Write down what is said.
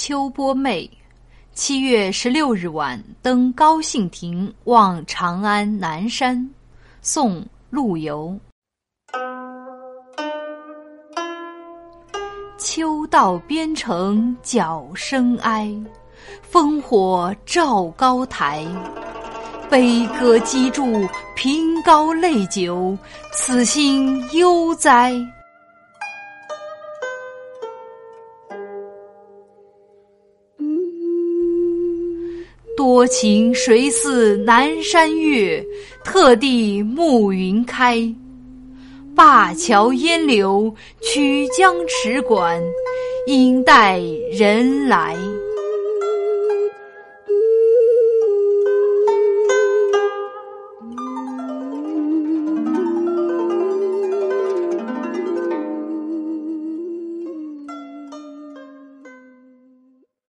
秋波妹，七月十六日晚登高兴亭望长安南山。宋·陆游。秋到边城角声哀，烽火照高台。悲歌击筑凭高泪酒，此心悠哉。多情谁似南山月，特地暮云开。灞桥烟柳曲江池馆，应待人来。